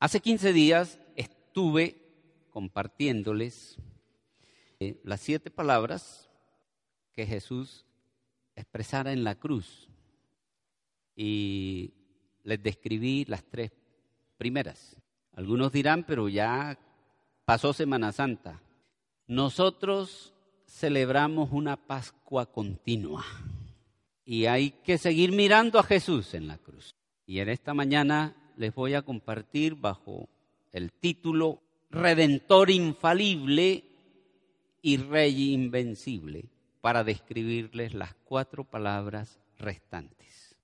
Hace 15 días estuve compartiéndoles eh, las siete palabras que Jesús expresara en la cruz y les describí las tres primeras. Algunos dirán, pero ya pasó Semana Santa. Nosotros celebramos una Pascua continua y hay que seguir mirando a Jesús en la cruz. Y en esta mañana les voy a compartir bajo el título Redentor infalible y Rey invencible para describirles las cuatro palabras restantes.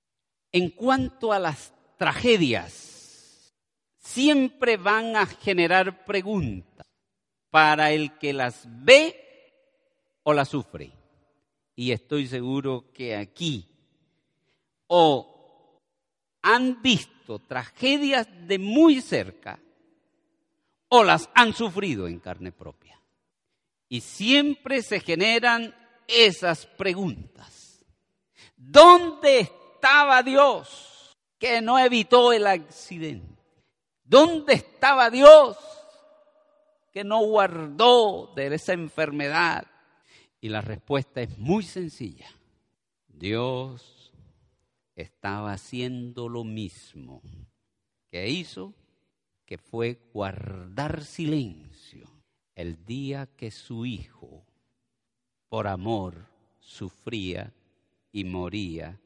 En cuanto a las tragedias, siempre van a generar preguntas para el que las ve o las sufre. Y estoy seguro que aquí o han visto tragedias de muy cerca o las han sufrido en carne propia. Y siempre se generan esas preguntas. ¿Dónde estaba Dios que no evitó el accidente? ¿Dónde estaba Dios que no guardó de esa enfermedad? Y la respuesta es muy sencilla. Dios estaba haciendo lo mismo. Que hizo, que fue guardar silencio el día que su hijo, por amor, sufría y moría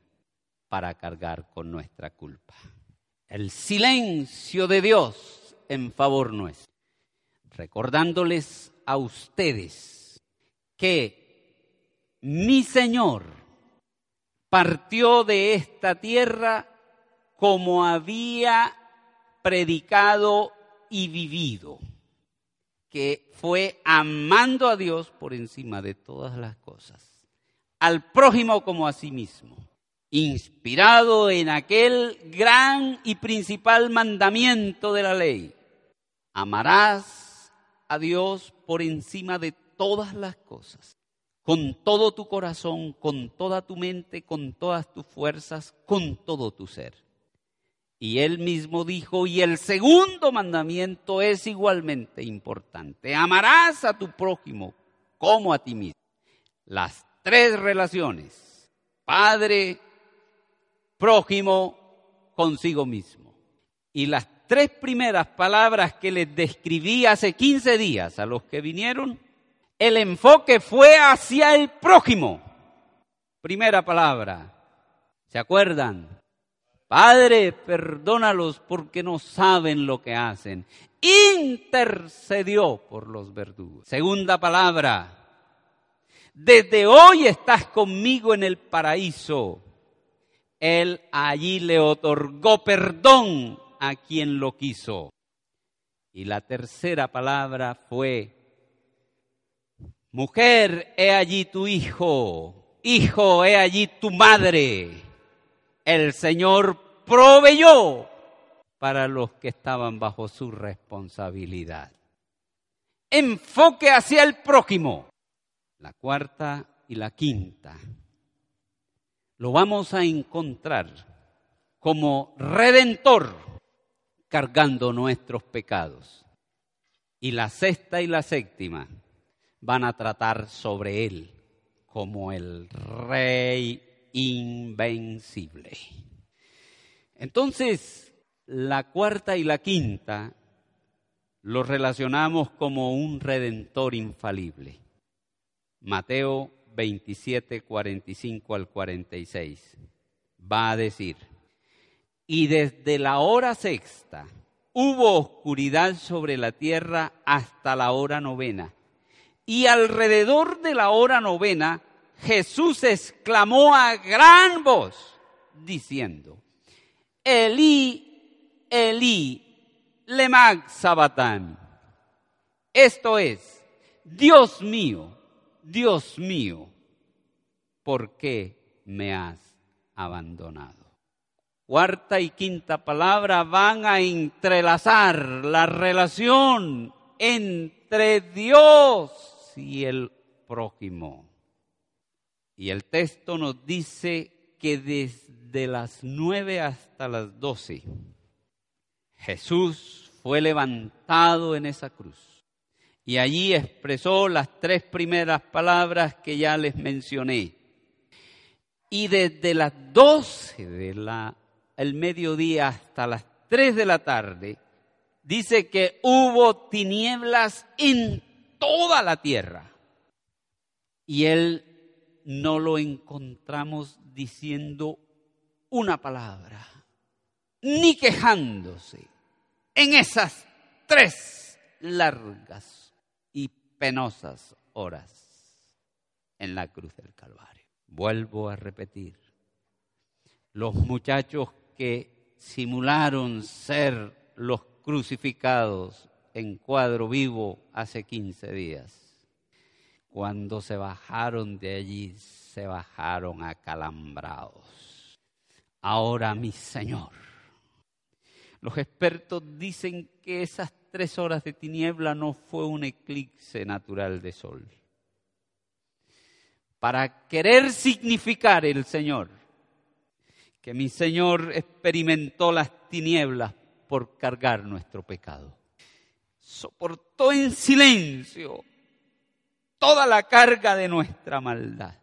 para cargar con nuestra culpa. El silencio de Dios en favor nuestro, recordándoles a ustedes que mi Señor partió de esta tierra como había predicado y vivido, que fue amando a Dios por encima de todas las cosas, al prójimo como a sí mismo, inspirado en aquel gran y principal mandamiento de la ley. Amarás a Dios por encima de todas las cosas con todo tu corazón, con toda tu mente, con todas tus fuerzas, con todo tu ser. Y él mismo dijo, y el segundo mandamiento es igualmente importante, amarás a tu prójimo como a ti mismo. Las tres relaciones, padre, prójimo, consigo mismo. Y las tres primeras palabras que les describí hace 15 días a los que vinieron, el enfoque fue hacia el prójimo. Primera palabra. ¿Se acuerdan? Padre, perdónalos porque no saben lo que hacen. Intercedió por los verdugos. Segunda palabra. Desde hoy estás conmigo en el paraíso. Él allí le otorgó perdón a quien lo quiso. Y la tercera palabra fue Mujer, he allí tu hijo. Hijo, he allí tu madre. El Señor proveyó para los que estaban bajo su responsabilidad. Enfoque hacia el prójimo. La cuarta y la quinta. Lo vamos a encontrar como redentor cargando nuestros pecados. Y la sexta y la séptima van a tratar sobre él como el rey invencible. Entonces, la cuarta y la quinta lo relacionamos como un redentor infalible. Mateo 27, 45 al 46 va a decir, y desde la hora sexta hubo oscuridad sobre la tierra hasta la hora novena y alrededor de la hora novena, Jesús exclamó a gran voz, diciendo, Elí, Elí, lemag sabatán. Esto es, Dios mío, Dios mío, ¿por qué me has abandonado? Cuarta y quinta palabra van a entrelazar la relación entre Dios y el prójimo. Y el texto nos dice que desde las nueve hasta las doce, Jesús fue levantado en esa cruz. Y allí expresó las tres primeras palabras que ya les mencioné. Y desde las doce de la el mediodía hasta las tres de la tarde, dice que hubo tinieblas en toda la tierra. Y él no lo encontramos diciendo una palabra, ni quejándose en esas tres largas y penosas horas en la cruz del Calvario. Vuelvo a repetir, los muchachos que simularon ser los crucificados en cuadro vivo hace 15 días. Cuando se bajaron de allí, se bajaron acalambrados. Ahora, mi Señor, los expertos dicen que esas tres horas de tiniebla no fue un eclipse natural de sol. Para querer significar el Señor que mi Señor experimentó las tinieblas por cargar nuestro pecado. Soportó en silencio toda la carga de nuestra maldad.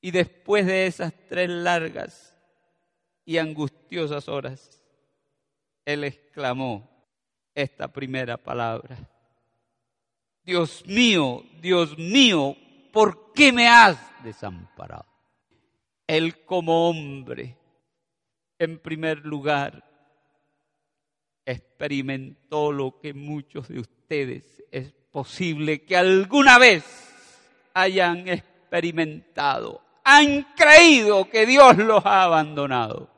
Y después de esas tres largas y angustiosas horas, Él exclamó esta primera palabra. Dios mío, Dios mío, ¿por qué me has desamparado? Él como hombre, en primer lugar, experimentó lo que muchos de ustedes es posible que alguna vez hayan experimentado. Han creído que Dios los ha abandonado,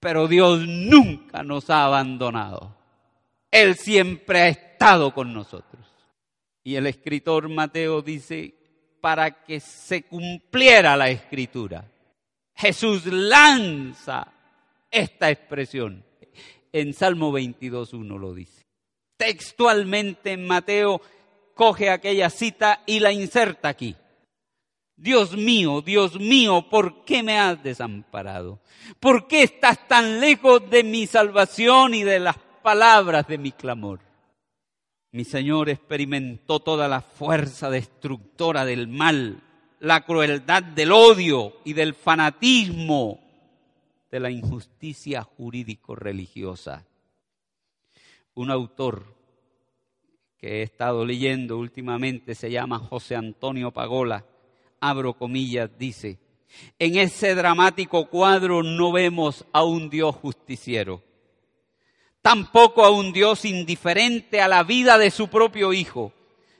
pero Dios nunca nos ha abandonado. Él siempre ha estado con nosotros. Y el escritor Mateo dice, para que se cumpliera la escritura. Jesús lanza esta expresión. En Salmo 22.1 lo dice. Textualmente en Mateo coge aquella cita y la inserta aquí. Dios mío, Dios mío, ¿por qué me has desamparado? ¿Por qué estás tan lejos de mi salvación y de las palabras de mi clamor? Mi Señor experimentó toda la fuerza destructora del mal la crueldad del odio y del fanatismo de la injusticia jurídico-religiosa. Un autor que he estado leyendo últimamente se llama José Antonio Pagola, abro comillas, dice, en ese dramático cuadro no vemos a un Dios justiciero, tampoco a un Dios indiferente a la vida de su propio Hijo,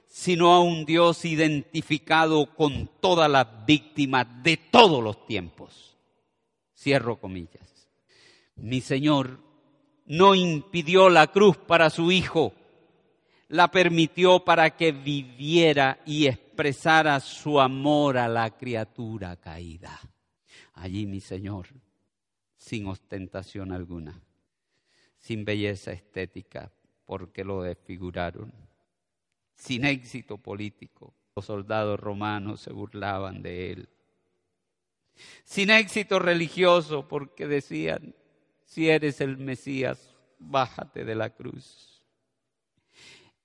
sino a un Dios identificado con todas las víctimas de todos los tiempos. Cierro comillas. Mi Señor no impidió la cruz para su Hijo, la permitió para que viviera y expresara su amor a la criatura caída. Allí mi Señor, sin ostentación alguna, sin belleza estética, porque lo desfiguraron sin éxito político. Los soldados romanos se burlaban de él. Sin éxito religioso porque decían, si eres el Mesías, bájate de la cruz.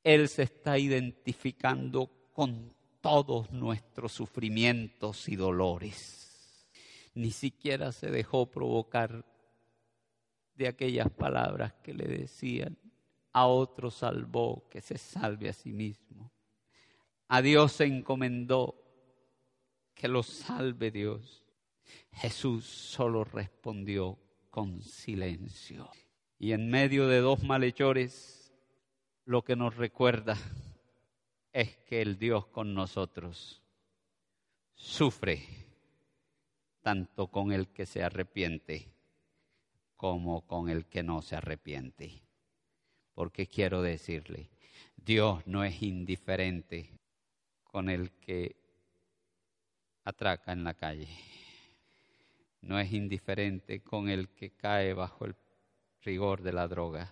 Él se está identificando con todos nuestros sufrimientos y dolores. Ni siquiera se dejó provocar de aquellas palabras que le decían, a otro salvó, que se salve a sí mismo. A Dios se encomendó, que lo salve Dios. Jesús solo respondió con silencio. Y en medio de dos malhechores, lo que nos recuerda es que el Dios con nosotros sufre tanto con el que se arrepiente como con el que no se arrepiente. porque quiero decirle, Dios no es indiferente con el que atraca en la calle. No es indiferente con el que cae bajo el rigor de la droga.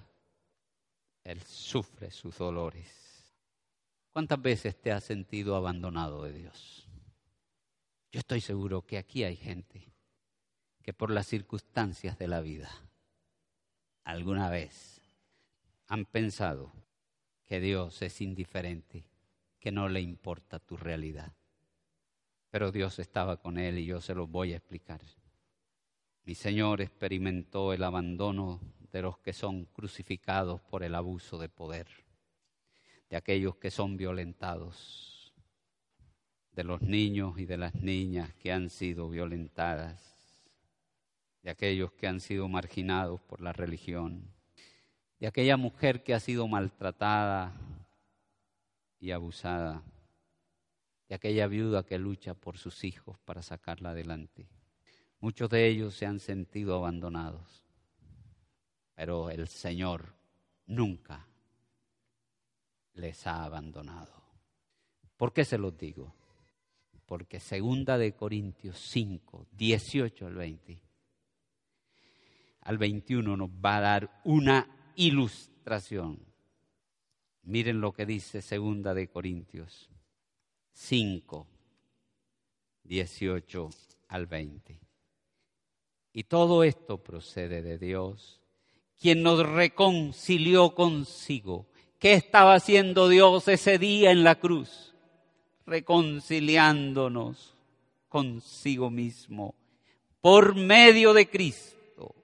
Él sufre sus dolores. ¿Cuántas veces te has sentido abandonado de Dios? Yo estoy seguro que aquí hay gente que por las circunstancias de la vida alguna vez han pensado que Dios es indiferente, que no le importa tu realidad. Pero Dios estaba con él y yo se lo voy a explicar. Mi Señor experimentó el abandono de los que son crucificados por el abuso de poder, de aquellos que son violentados, de los niños y de las niñas que han sido violentadas, de aquellos que han sido marginados por la religión, de aquella mujer que ha sido maltratada y abusada, de aquella viuda que lucha por sus hijos para sacarla adelante. Muchos de ellos se han sentido abandonados, pero el Señor nunca les ha abandonado. ¿Por qué se los digo? Porque segunda de Corintios 5, 18 al 20 al 21 nos va a dar una ilustración. Miren lo que dice segunda de Corintios 5, 18 al 20. Y todo esto procede de Dios, quien nos reconcilió consigo. ¿Qué estaba haciendo Dios ese día en la cruz? Reconciliándonos consigo mismo por medio de Cristo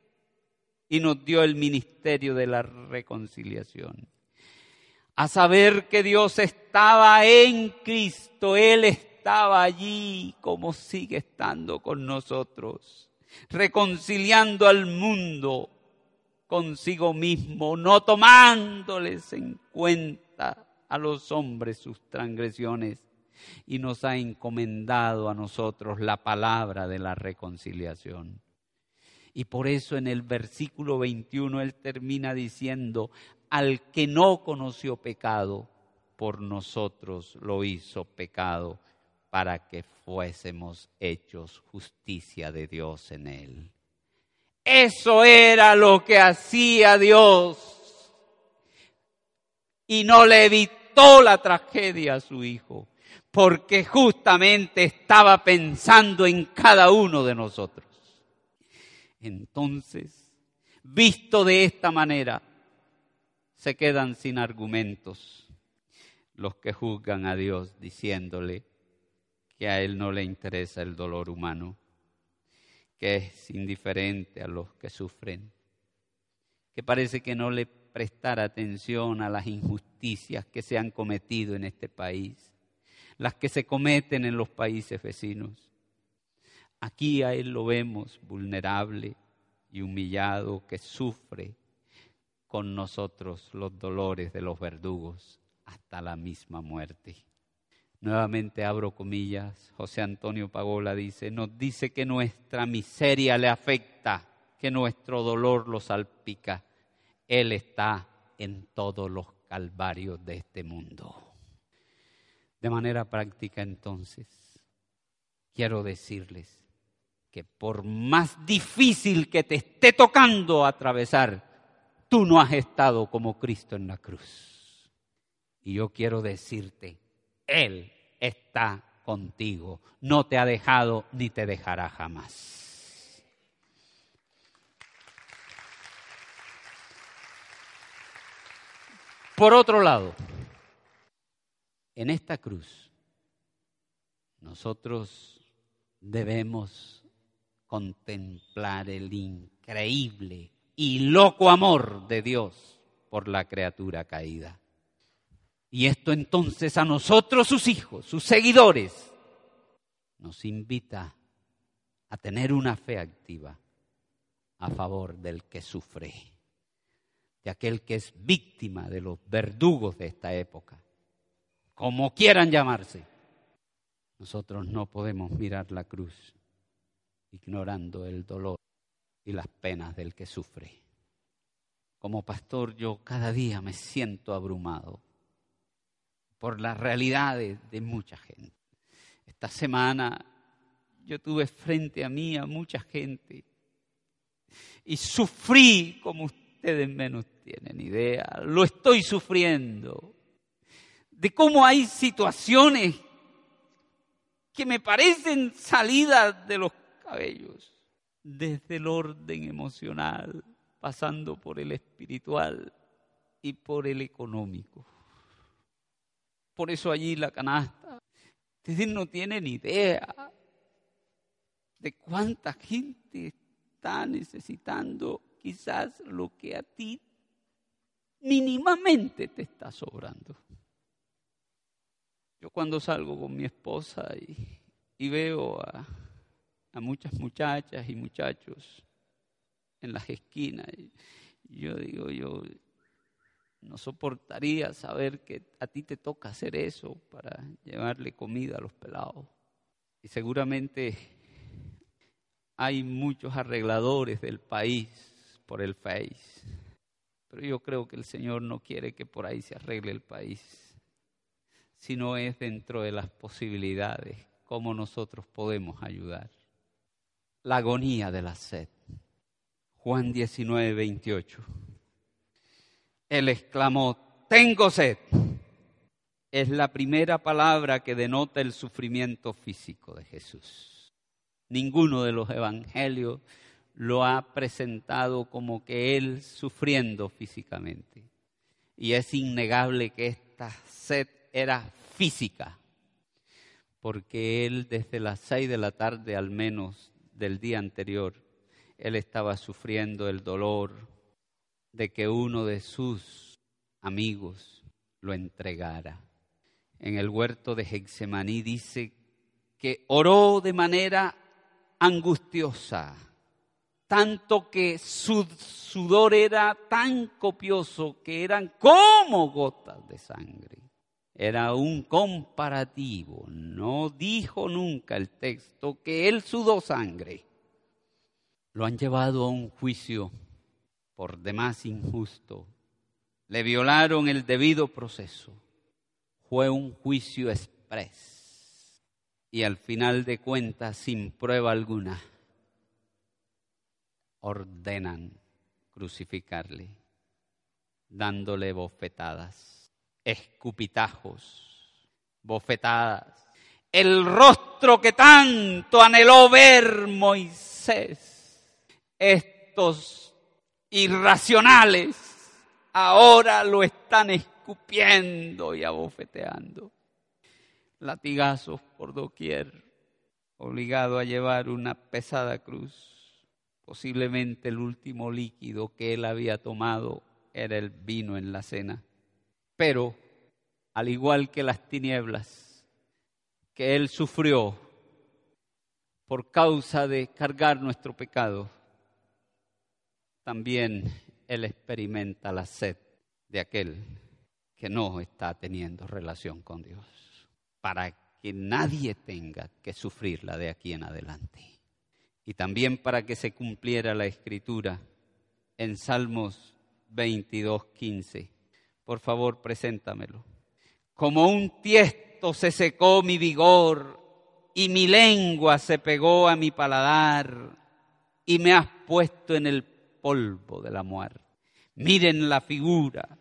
y nos dio el ministerio de la reconciliación. A saber que Dios estaba en Cristo, Él estaba allí como sigue estando con nosotros, reconciliando al mundo consigo mismo, no tomándoles en cuenta a los hombres sus transgresiones, y nos ha encomendado a nosotros la palabra de la reconciliación. Y por eso en el versículo 21 él termina diciendo, al que no conoció pecado, por nosotros lo hizo pecado, para que fuésemos hechos justicia de Dios en él. Eso era lo que hacía Dios. Y no le evitó la tragedia a su hijo, porque justamente estaba pensando en cada uno de nosotros. Entonces, visto de esta manera, se quedan sin argumentos los que juzgan a Dios diciéndole que a Él no le interesa el dolor humano, que es indiferente a los que sufren, que parece que no le prestara atención a las injusticias que se han cometido en este país, las que se cometen en los países vecinos. Aquí a Él lo vemos vulnerable y humillado que sufre con nosotros los dolores de los verdugos hasta la misma muerte. Nuevamente abro comillas, José Antonio Pagola dice, nos dice que nuestra miseria le afecta, que nuestro dolor lo salpica. Él está en todos los calvarios de este mundo. De manera práctica entonces, quiero decirles que por más difícil que te esté tocando atravesar, tú no has estado como Cristo en la cruz. Y yo quiero decirte, Él está contigo, no te ha dejado ni te dejará jamás. Por otro lado, en esta cruz, nosotros debemos contemplar el increíble y loco amor de Dios por la criatura caída. Y esto entonces a nosotros, sus hijos, sus seguidores, nos invita a tener una fe activa a favor del que sufre, de aquel que es víctima de los verdugos de esta época, como quieran llamarse. Nosotros no podemos mirar la cruz ignorando el dolor y las penas del que sufre. como pastor yo cada día me siento abrumado por las realidades de mucha gente. Esta semana yo tuve frente a mí a mucha gente y sufrí como ustedes menos tienen idea. Lo estoy sufriendo. De cómo hay situaciones que me parecen salidas de los cabellos, desde el orden emocional pasando por el espiritual y por el económico. Por eso allí la canasta. Ustedes no tienen idea de cuánta gente está necesitando quizás lo que a ti mínimamente te está sobrando. Yo cuando salgo con mi esposa y, y veo a, a muchas muchachas y muchachos en las esquinas. Yo digo, yo no soportaría saber que a ti te toca hacer eso para llevarle comida a los pelados. Y seguramente hay muchos arregladores del país por el Face. Pero yo creo que el Señor no quiere que por ahí se arregle el país, sino es dentro de las posibilidades cómo nosotros podemos ayudar. La agonía de la sed. Juan 19, 28. Él exclamó, tengo sed. Es la primera palabra que denota el sufrimiento físico de Jesús. Ninguno de los evangelios lo ha presentado como que Él sufriendo físicamente. Y es innegable que esta sed era física, porque Él desde las seis de la tarde al menos del día anterior él estaba sufriendo el dolor de que uno de sus amigos lo entregara. En el huerto de Hexemaní dice que oró de manera angustiosa, tanto que su sudor era tan copioso que eran como gotas de sangre. Era un comparativo, no dijo nunca el texto que él sudó sangre lo han llevado a un juicio por demás injusto. Le violaron el debido proceso. Fue un juicio express. Y al final de cuentas, sin prueba alguna, ordenan crucificarle, dándole bofetadas, escupitajos, bofetadas. El rostro que tanto anheló ver Moisés estos irracionales ahora lo están escupiendo y abofeteando. Latigazos por doquier, obligado a llevar una pesada cruz. Posiblemente el último líquido que él había tomado era el vino en la cena. Pero, al igual que las tinieblas que él sufrió por causa de cargar nuestro pecado, también él experimenta la sed de aquel que no está teniendo relación con Dios, para que nadie tenga que sufrirla de aquí en adelante. Y también para que se cumpliera la escritura en Salmos 22, 15. Por favor, preséntamelo. Como un tiesto se secó mi vigor y mi lengua se pegó a mi paladar y me has puesto en el polvo de la muerte. Miren la figura,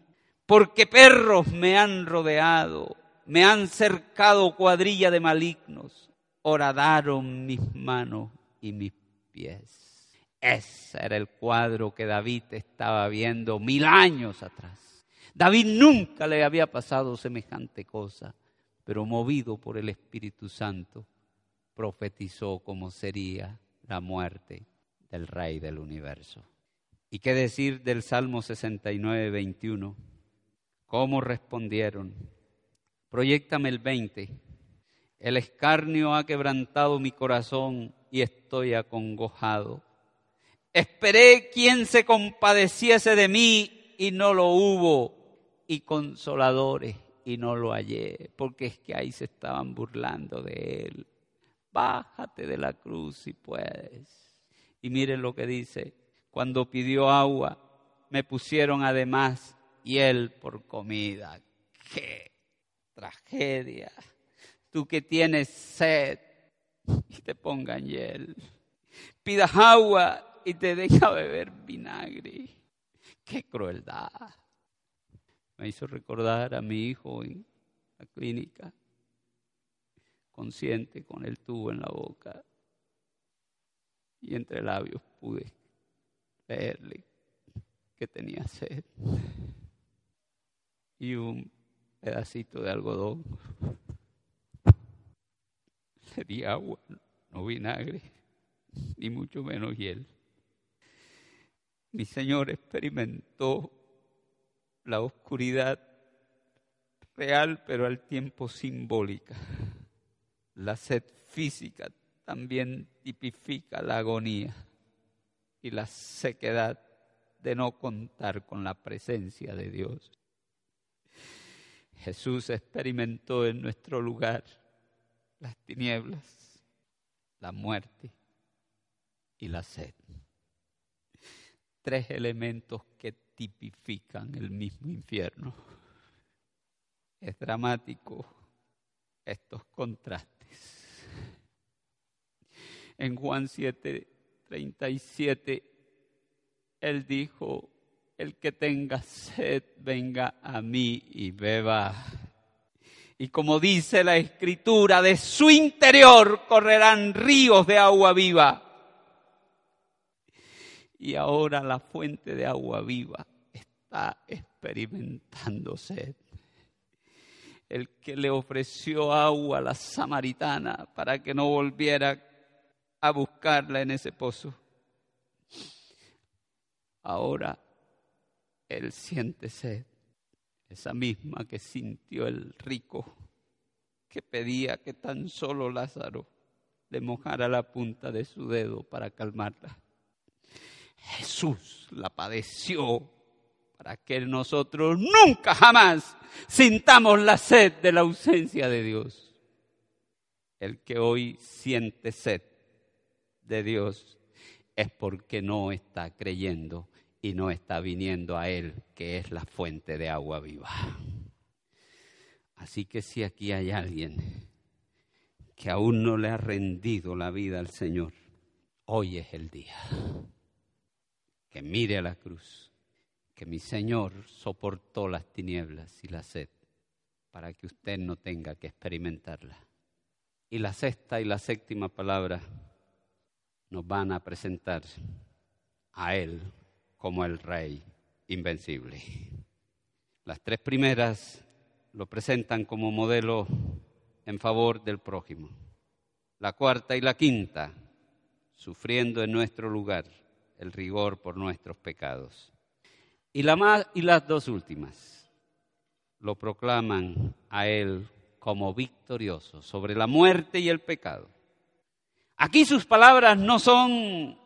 porque perros me han rodeado, me han cercado cuadrilla de malignos, horadaron mis manos y mis pies. Ese era el cuadro que David estaba viendo mil años atrás. David nunca le había pasado semejante cosa, pero movido por el Espíritu Santo, profetizó cómo sería la muerte del Rey del universo. ¿Y qué decir del Salmo 69, 21? ¿Cómo respondieron? Proyectame el 20. El escarnio ha quebrantado mi corazón y estoy acongojado. Esperé quien se compadeciese de mí y no lo hubo, y consoladores y no lo hallé, porque es que ahí se estaban burlando de él. Bájate de la cruz si puedes. Y miren lo que dice, cuando pidió agua, me pusieron además hiel por comida. ¡Qué tragedia! Tú que tienes sed y te pongan hiel. Pidas agua y te deja beber vinagre. ¡Qué crueldad! Me hizo recordar a mi hijo en la clínica, consciente con el tubo en la boca. Y entre labios pude leerle que tenía sed. Y un pedacito de algodón. Le di agua, no vinagre, ni mucho menos hiel. Mi Señor experimentó la oscuridad real, pero al tiempo simbólica. La sed física también tipifica la agonía y la sequedad de no contar con la presencia de Dios. Jesús experimentó en nuestro lugar las tinieblas, la muerte y la sed. Tres elementos que tipifican el mismo infierno. Es dramático estos contrastes. En Juan 7, 37, Él dijo, el que tenga sed, venga a mí y beba. Y como dice la escritura, de su interior correrán ríos de agua viva. Y ahora la fuente de agua viva está experimentando sed. El que le ofreció agua a la samaritana para que no volviera a buscarla en ese pozo. Ahora él siente sed, esa misma que sintió el rico, que pedía que tan solo Lázaro le mojara la punta de su dedo para calmarla. Jesús la padeció para que nosotros nunca jamás sintamos la sed de la ausencia de Dios. El que hoy siente sed de Dios es porque no está creyendo y no está viniendo a Él, que es la fuente de agua viva. Así que si aquí hay alguien que aún no le ha rendido la vida al Señor, hoy es el día. Que mire a la cruz, que mi Señor soportó las tinieblas y la sed para que usted no tenga que experimentarla. Y la sexta y la séptima palabra nos van a presentar a Él como el rey invencible. Las tres primeras lo presentan como modelo en favor del prójimo. La cuarta y la quinta, sufriendo en nuestro lugar el rigor por nuestros pecados. Y, la más, y las dos últimas lo proclaman a él como victorioso sobre la muerte y el pecado. Aquí sus palabras no son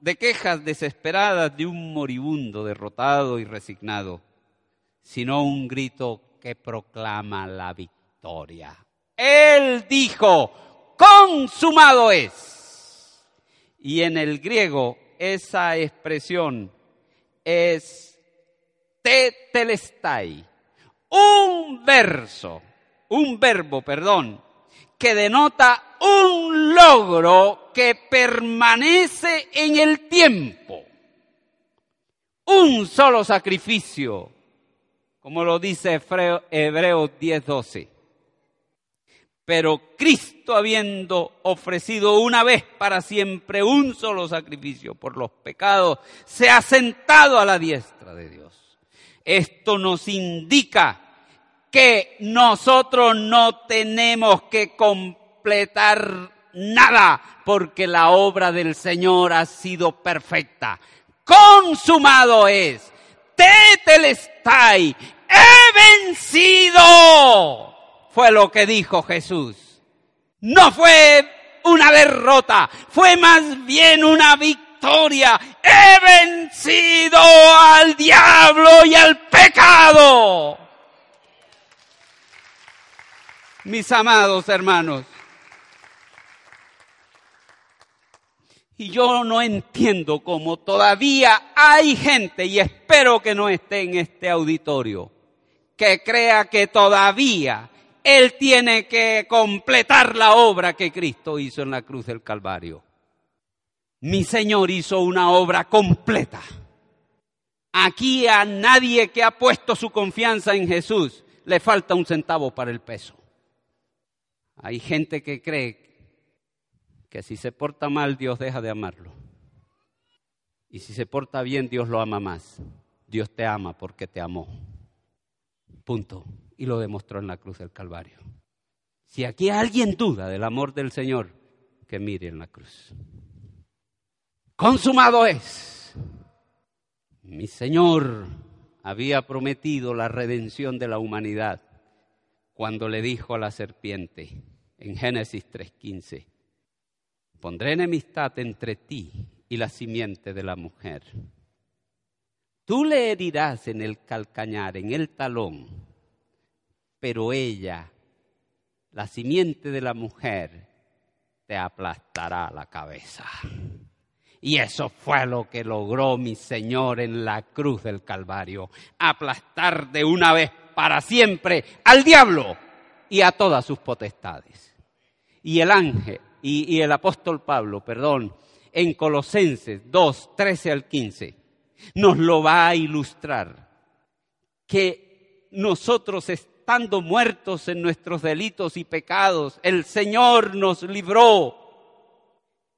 de quejas desesperadas de un moribundo derrotado y resignado, sino un grito que proclama la victoria. Él dijo, consumado es. Y en el griego esa expresión es tetelestai, un verso, un verbo, perdón, que denota un logro que permanece en el tiempo. Un solo sacrificio, como lo dice Hebreos 10:12. Pero Cristo habiendo ofrecido una vez para siempre un solo sacrificio por los pecados, se ha sentado a la diestra de Dios. Esto nos indica que nosotros no tenemos que completar nada porque la obra del Señor ha sido perfecta. Consumado es. Tetelestai. He vencido. Fue lo que dijo Jesús. No fue una derrota, fue más bien una victoria. He vencido al diablo y al pecado. Mis amados hermanos. Y yo no entiendo cómo todavía hay gente, y espero que no esté en este auditorio, que crea que todavía Él tiene que completar la obra que Cristo hizo en la cruz del Calvario. Mi Señor hizo una obra completa. Aquí a nadie que ha puesto su confianza en Jesús le falta un centavo para el peso. Hay gente que cree que si se porta mal Dios deja de amarlo. Y si se porta bien Dios lo ama más. Dios te ama porque te amó. Punto. Y lo demostró en la cruz del Calvario. Si aquí alguien duda del amor del Señor, que mire en la cruz. Consumado es. Mi Señor había prometido la redención de la humanidad cuando le dijo a la serpiente en Génesis 3:15, Pondré enemistad entre ti y la simiente de la mujer. Tú le herirás en el calcañar, en el talón, pero ella, la simiente de la mujer, te aplastará la cabeza. Y eso fue lo que logró mi Señor en la cruz del Calvario, aplastar de una vez para siempre al diablo y a todas sus potestades. Y el ángel, y, el apóstol Pablo, perdón, en Colosenses 2, 13 al 15, nos lo va a ilustrar. Que nosotros estando muertos en nuestros delitos y pecados, el Señor nos libró,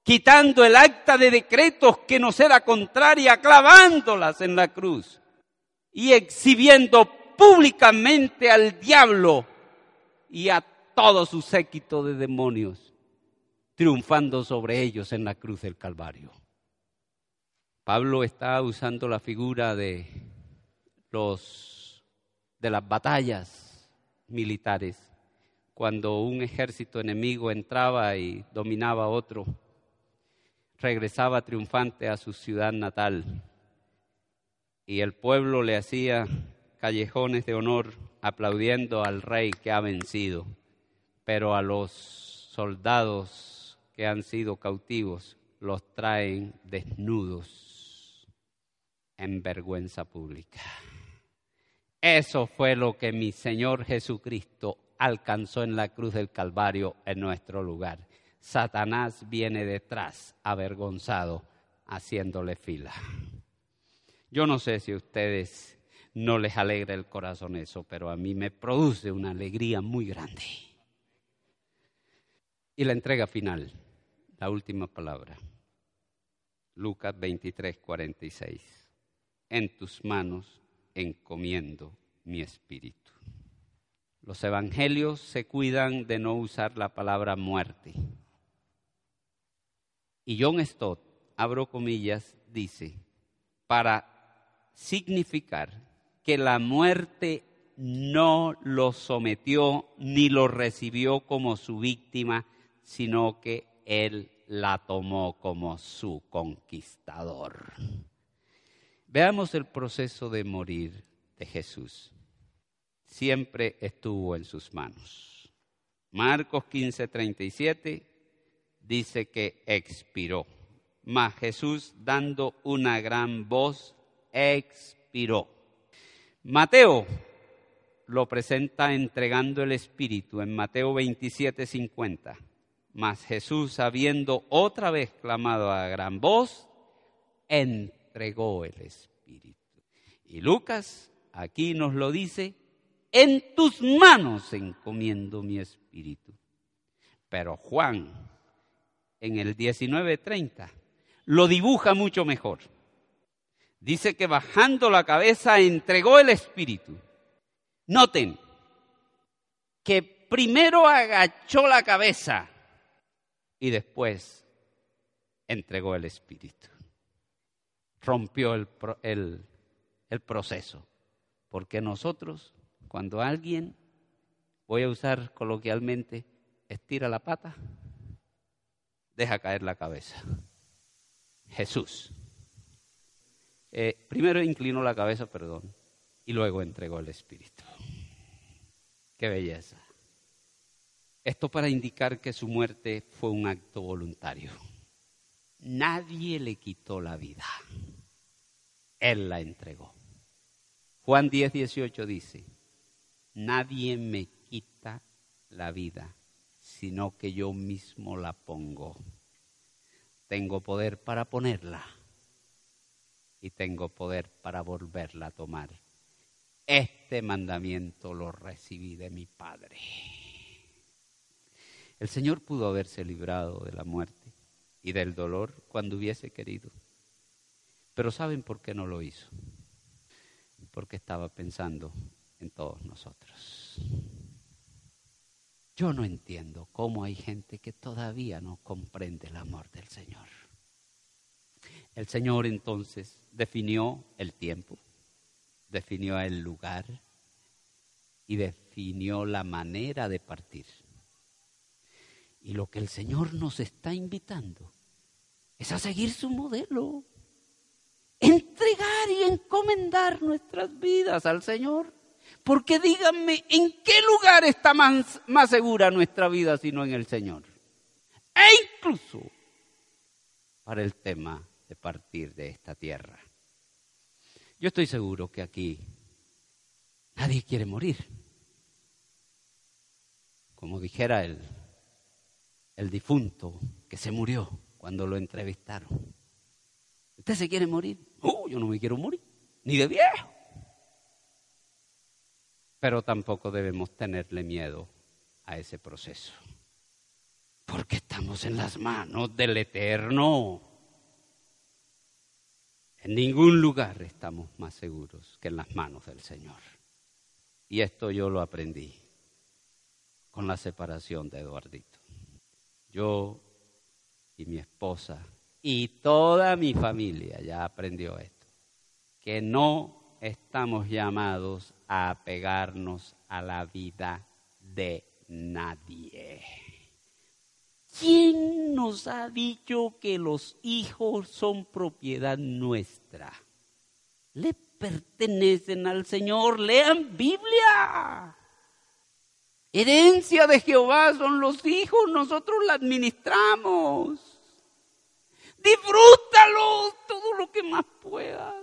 quitando el acta de decretos que nos era contraria, clavándolas en la cruz y exhibiendo públicamente al diablo y a todo su séquito de demonios triunfando sobre ellos en la cruz del Calvario. Pablo está usando la figura de los de las batallas militares cuando un ejército enemigo entraba y dominaba otro, regresaba triunfante a su ciudad natal y el pueblo le hacía callejones de honor aplaudiendo al rey que ha vencido, pero a los soldados que han sido cautivos los traen desnudos en vergüenza pública. Eso fue lo que mi Señor Jesucristo alcanzó en la cruz del Calvario en nuestro lugar. Satanás viene detrás, avergonzado, haciéndole fila. Yo no sé si ustedes no les alegra el corazón eso, pero a mí me produce una alegría muy grande. Y la entrega final la última palabra. Lucas 23, 46. En tus manos encomiendo mi espíritu. Los evangelios se cuidan de no usar la palabra muerte. Y John Stott, abro comillas, dice, para significar que la muerte no lo sometió ni lo recibió como su víctima, sino que él la tomó como su conquistador. Veamos el proceso de morir de Jesús. Siempre estuvo en sus manos. Marcos 15:37 dice que expiró. Mas Jesús, dando una gran voz, expiró. Mateo lo presenta entregando el Espíritu en Mateo 27:50. Mas Jesús, habiendo otra vez clamado a gran voz, entregó el Espíritu. Y Lucas aquí nos lo dice, en tus manos encomiendo mi Espíritu. Pero Juan, en el 19:30, lo dibuja mucho mejor. Dice que bajando la cabeza entregó el Espíritu. Noten que primero agachó la cabeza y después entregó el Espíritu. Rompió el, el, el proceso. Porque nosotros, cuando alguien, voy a usar coloquialmente, estira la pata, deja caer la cabeza. Jesús. Eh, primero inclinó la cabeza, perdón, y luego entregó el Espíritu. Qué belleza. Esto para indicar que su muerte fue un acto voluntario. nadie le quitó la vida. Él la entregó. Juan 10, 18 dice, nadie me quita la vida, sino que yo mismo la pongo. Tengo poder para ponerla y tengo poder para volverla a tomar. Este mandamiento lo recibí de mi Padre. El Señor pudo haberse librado de la muerte y del dolor cuando hubiese querido. Pero ¿saben por qué no lo hizo? Porque estaba pensando en todos nosotros. Yo no entiendo cómo hay gente que todavía no comprende el amor del Señor. El Señor entonces definió el tiempo, definió el lugar y definió la manera de partir. Y lo que el Señor nos está invitando es a seguir su modelo, entregar y encomendar nuestras vidas al Señor. Porque díganme, ¿en qué lugar está más, segura nuestra vida sino en el Señor? E incluso para el tema de partir de esta tierra. Yo estoy seguro que aquí nadie quiere morir. Como dijera el, el difunto que se murió cuando lo entrevistaron. ¿Usted se quiere morir? Oh, yo no me quiero morir, ni de viejo. Pero tampoco debemos tenerle miedo a ese proceso, porque estamos en las manos del Eterno. En ningún lugar estamos más seguros que en las manos del Señor. Y esto yo lo aprendí con la separación de Eduardito. Yo y mi esposa y toda mi familia ya aprendió esto, que no estamos llamados a apegarnos a la vida de nadie. ¿Quién nos ha dicho que los hijos son propiedad nuestra? Le pertenecen al Señor. Lean Biblia. Herencia de Jehová son los hijos, nosotros la administramos. Disfrútalo todo lo que más puedas.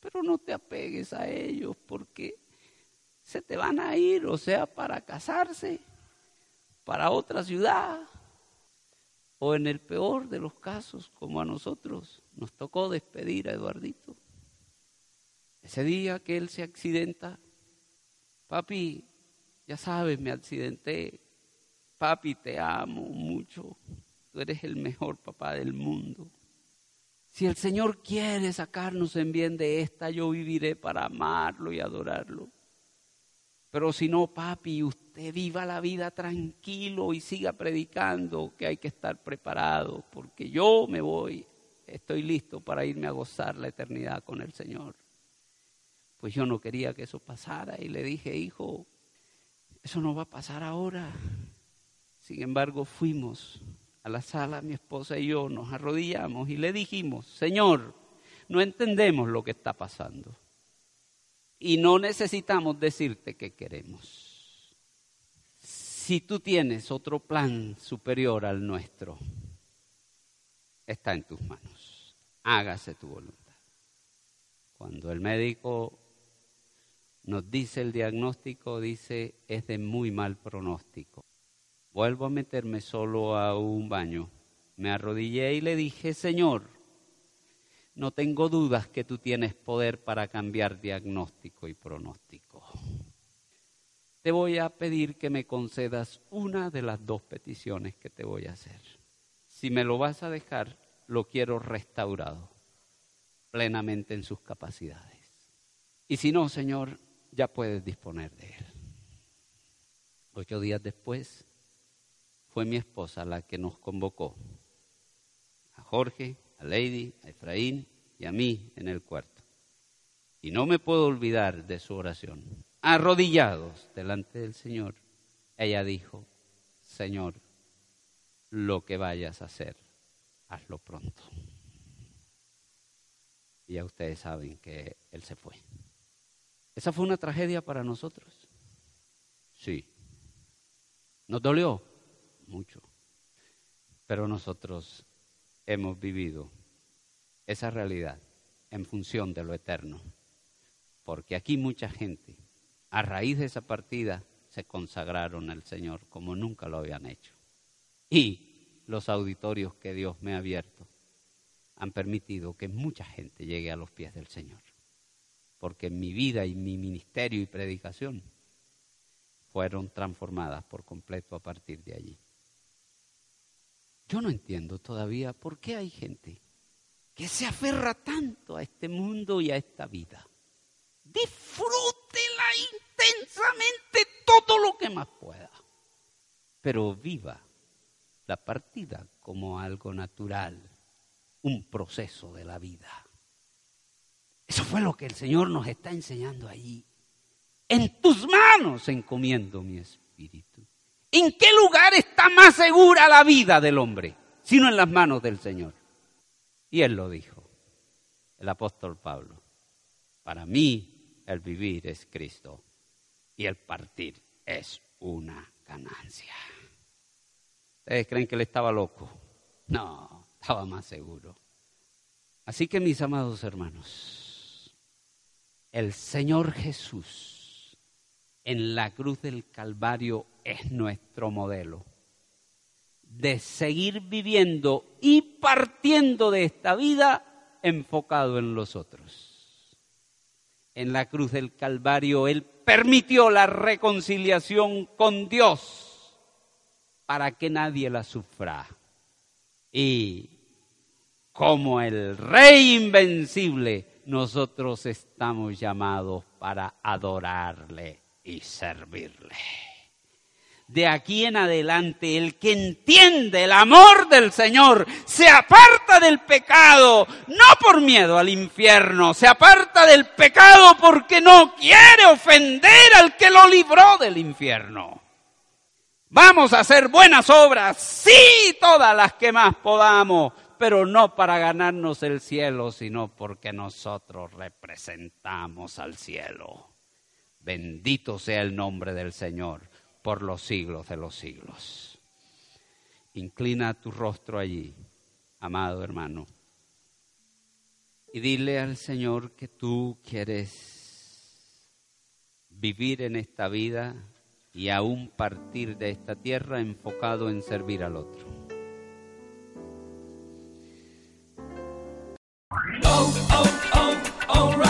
Pero no te apegues a ellos porque se te van a ir, o sea, para casarse, para otra ciudad, o en el peor de los casos, como a nosotros nos tocó despedir a Eduardito. Ese día que él se accidenta, papi, ya sabes, me accidenté, papi, te amo mucho, tú eres el mejor papá del mundo. Si el Señor quiere sacarnos en bien de esta, yo viviré para amarlo y adorarlo. Pero si no, papi, usted viva la vida tranquilo y siga predicando que hay que estar preparado, porque yo me voy, estoy listo para irme a gozar la eternidad con el Señor. Pues yo no quería que eso pasara y le dije, hijo, eso no va a pasar ahora. Sin embargo, fuimos a la sala, mi esposa y yo nos arrodillamos y le dijimos, Señor, no entendemos lo que está pasando y no necesitamos decirte qué queremos. Si tú tienes otro plan superior al nuestro, está en tus manos. Hágase tu voluntad. Cuando el médico nos dice el diagnóstico, dice es de muy mal pronóstico. Vuelvo a meterme solo a un baño. Me arrodillé y le dije, Señor, no tengo dudas que tú tienes poder para cambiar diagnóstico y pronóstico. Te voy a pedir que me concedas una de las dos peticiones que te voy a hacer. Si me lo vas a dejar, lo quiero restaurado plenamente en sus capacidades. Y si no, Señor, ya puedes disponer de él. Ocho días después, fue mi esposa la que nos convocó, a Jorge, a Lady, a Efraín y a mí en el cuarto. Y no me puedo olvidar de su oración. Arrodillados delante del Señor, ella dijo, Señor, lo que vayas a hacer, hazlo pronto. Y ya ustedes saben que Él se fue. ¿Esa fue una tragedia para nosotros? Sí. ¿Nos dolió? Mucho. Pero nosotros hemos vivido esa realidad en función de lo eterno. Porque aquí mucha gente, a raíz de esa partida, se consagraron al Señor como nunca lo habían hecho. Y los auditorios que Dios me ha abierto han permitido que mucha gente llegue a los pies del Señor. Porque mi vida y mi ministerio y predicación fueron transformadas por completo a partir de allí. Yo no entiendo todavía por qué hay gente que se aferra tanto a este mundo y a esta vida. Disfrútela intensamente todo lo que más pueda, pero viva la partida como algo natural, un proceso de la vida. Eso fue lo que el Señor nos está enseñando allí. En tus manos encomiendo mi espíritu. ¿En qué lugar está más segura la vida del hombre? Sino en las manos del Señor. Y él lo dijo, el apóstol Pablo. Para mí el vivir es Cristo y el partir es una ganancia. ¿Ustedes creen que él estaba loco? No, estaba más seguro. Así que mis amados hermanos, el Señor Jesús en la cruz del Calvario es nuestro modelo de seguir viviendo y partiendo de esta vida enfocado en los otros. En la cruz del Calvario Él permitió la reconciliación con Dios para que nadie la sufra. Y como el Rey invencible, nosotros estamos llamados para adorarle y servirle. De aquí en adelante, el que entiende el amor del Señor se aparta del pecado, no por miedo al infierno, se aparta del pecado porque no quiere ofender al que lo libró del infierno. Vamos a hacer buenas obras, sí, todas las que más podamos, pero no para ganarnos el cielo, sino porque nosotros representamos al cielo. Bendito sea el nombre del Señor por los siglos de los siglos. Inclina tu rostro allí, amado hermano, y dile al Señor que tú quieres vivir en esta vida y aún partir de esta tierra enfocado en servir al otro. Oh, oh, oh,